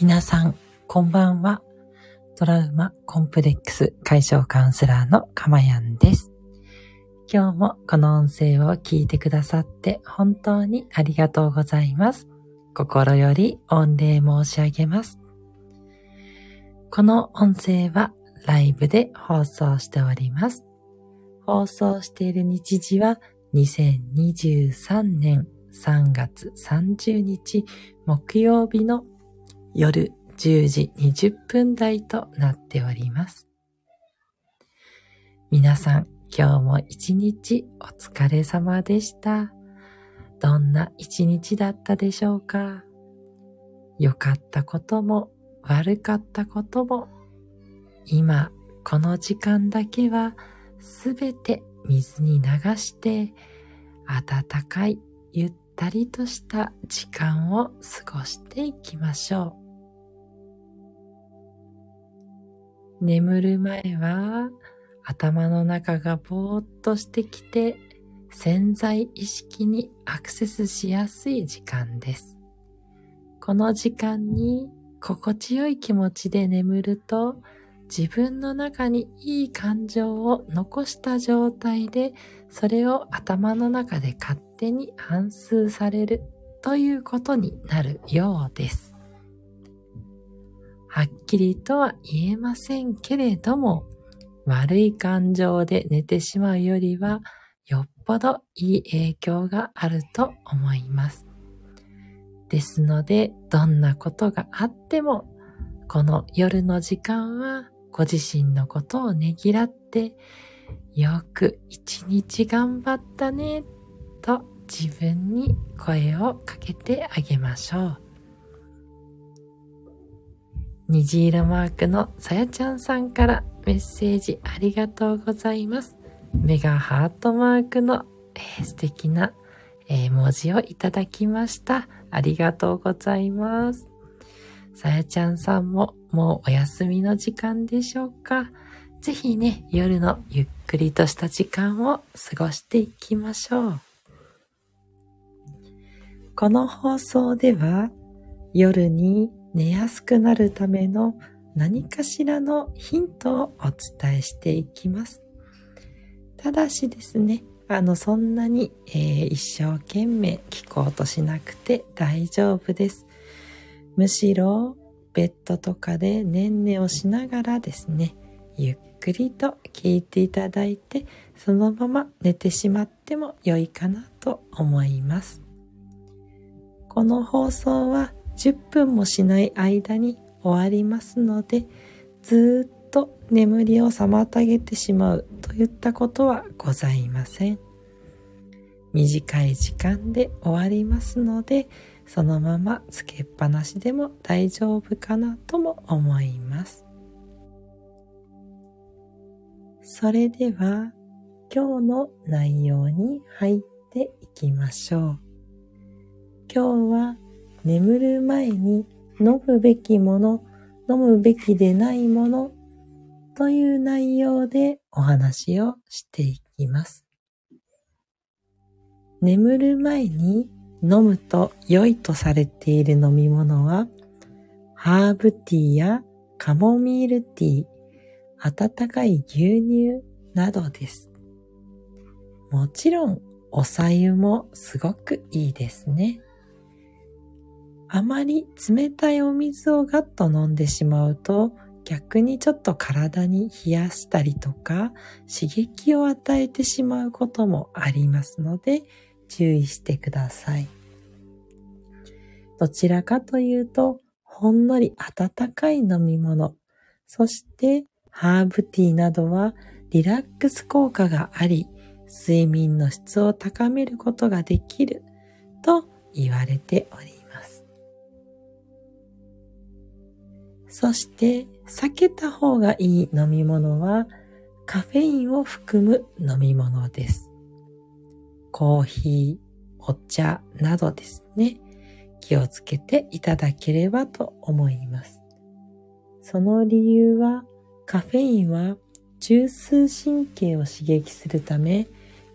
皆さん、こんばんは。トラウマコンプレックス解消カウンセラーのかまやんです。今日もこの音声を聞いてくださって本当にありがとうございます。心より御礼申し上げます。この音声はライブで放送しております。放送している日時は2023年3月30日木曜日の夜10時20分台となっております。皆さん、今日も一日お疲れ様でした。どんな一日だったでしょうか？良かったことも悪かったことも今この時間だけはすべて水に流して暖かいゆったりとした時間を過ごしていきましょう。眠る前は頭の中がぼーっとしてきて潜在意識にアクセスしやすい時間です。この時間に心地よい気持ちで眠ると自分の中にいい感情を残した状態でそれを頭の中で勝手に反芻されるということになるようです。はっきりとは言えませんけれども悪い感情で寝てしまうよりはよっぽどいい影響があると思います。ですので、どんなことがあっても、この夜の時間はご自身のことをねぎらって、よく一日頑張ったね、と自分に声をかけてあげましょう。虹色マークのさやちゃんさんからメッセージありがとうございます。メガハートマークの、えー、素敵な、えー、文字をいただきました。ありがとうございます。さやちゃんさんももうお休みの時間でしょうかぜひね、夜のゆっくりとした時間を過ごしていきましょう。この放送では夜に寝やすくなるための何かしらのヒントをお伝えしていきます。ただしですね、あの、そんなに、えー、一生懸命聞こうとしなくて大丈夫です。むしろ、ベッドとかでねんねをしながらですね、ゆっくりと聞いていただいて、そのまま寝てしまっても良いかなと思います。この放送は10分もしない間に終わりますので、ずっと眠りを妨げてしまうといったことはございません。短い時間で終わりますので、そのままつけっぱなしでも大丈夫かなとも思います。それでは今日の内容に入っていきましょう。今日は眠る前に飲むべきもの、飲むべきでないものという内容でお話をしていきます。眠る前に飲むと良いとされている飲み物は、ハーブティーやカモミールティー、温かい牛乳などです。もちろん、お茶湯もすごくいいですね。あまり冷たいお水をガッと飲んでしまうと逆にちょっと体に冷やしたりとか刺激を与えてしまうこともありますので注意してください。どちらかというとほんのり温かい飲み物、そしてハーブティーなどはリラックス効果があり睡眠の質を高めることができると言われております。そして避けた方がいい飲み物はカフェインを含む飲み物です。コーヒー、お茶などですね。気をつけていただければと思います。その理由はカフェインは中枢神経を刺激するため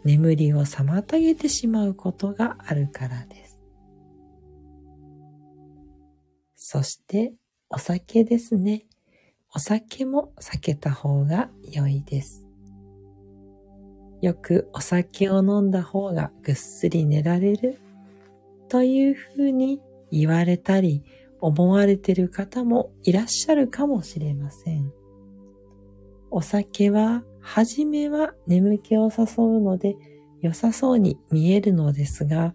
眠りを妨げてしまうことがあるからです。そしてお酒ですね。お酒も避けた方が良いです。よくお酒を飲んだ方がぐっすり寝られるというふうに言われたり思われている方もいらっしゃるかもしれません。お酒は、はじめは眠気を誘うので良さそうに見えるのですが、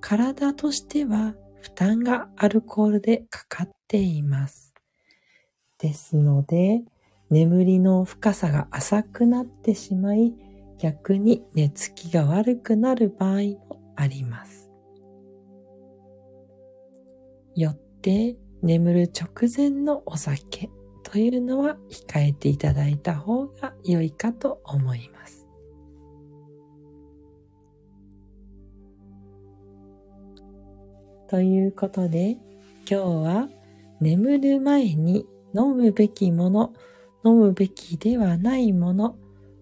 体としては負担がアルコールでかかっています。ですので、眠りの深さが浅くなってしまい、逆に寝つきが悪くなる場合もあります。よって眠る直前のお酒というのは控えていただいた方が良いかと思います。ということで今日は眠る前に飲むべきもの、飲むべきではないもの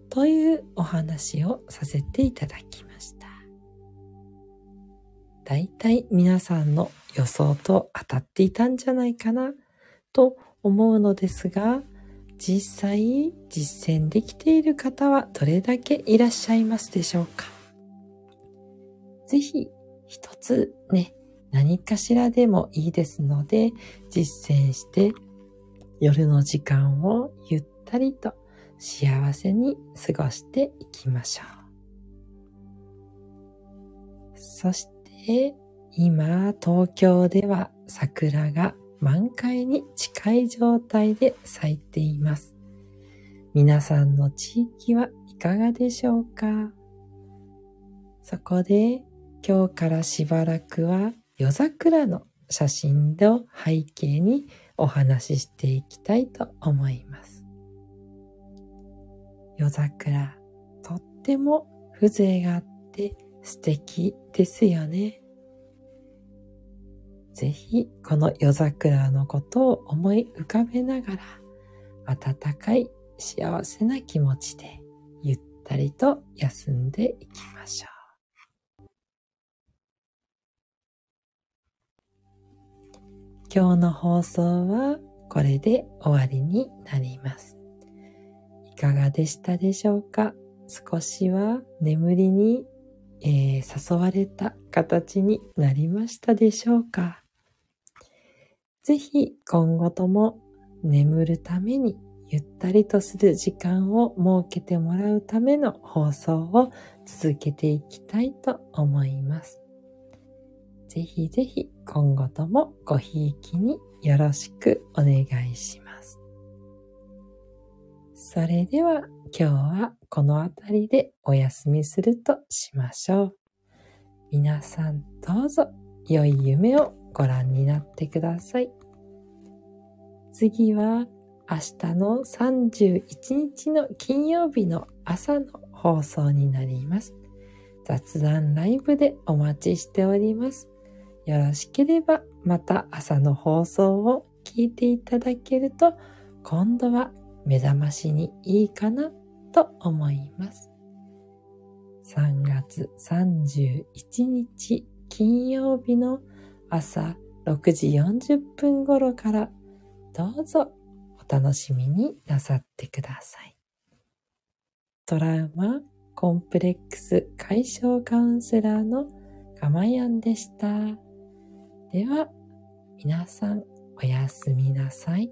というお話をさせていただきました。だいい皆さんの予想と当たっていたんじゃないかなと思うのですが、実際実践できている方はどれだけいらっしゃいますでしょうかぜひ一つね、何かしらでもいいですので実践して夜の時間をゆったりと幸せに過ごしていきましょう。そして今東京では桜が満開に近い状態で咲いています。皆さんの地域はいかがでしょうか？そこで今日からしばらくは夜桜の写真を背景にお話ししていきたいと思います。夜桜、とっても風情があって素敵ですよね。ぜひこの夜桜のことを思い浮かべながら温かい幸せな気持ちでゆったりと休んでいきましょう。今日の放送はこれで終わりになります。いかがでしたでしょうか？少しは眠りに、えー、誘われた形になりましたでしょうか？ぜひ今後とも眠るためにゆったりとする時間を設けてもらうための放送を続けていきたいと思います。ぜひぜひ今後ともごひいきによろしくお願いします。それでは今日はこの辺りでお休みするとしましょう。皆さんどうぞ良い夢をご覧になってください。次は明日の31日の金曜日の朝の放送になります。雑談ライブでお待ちしております。よろしければまた朝の放送を聞いていただけると今度は目覚ましにいいかなと思います。3月31日金曜日の朝6時40分頃からどうぞお楽しみになさってください。トラウマコンプレックス解消カウンセラーのかまやんでした。では、皆さんおやすみなさい。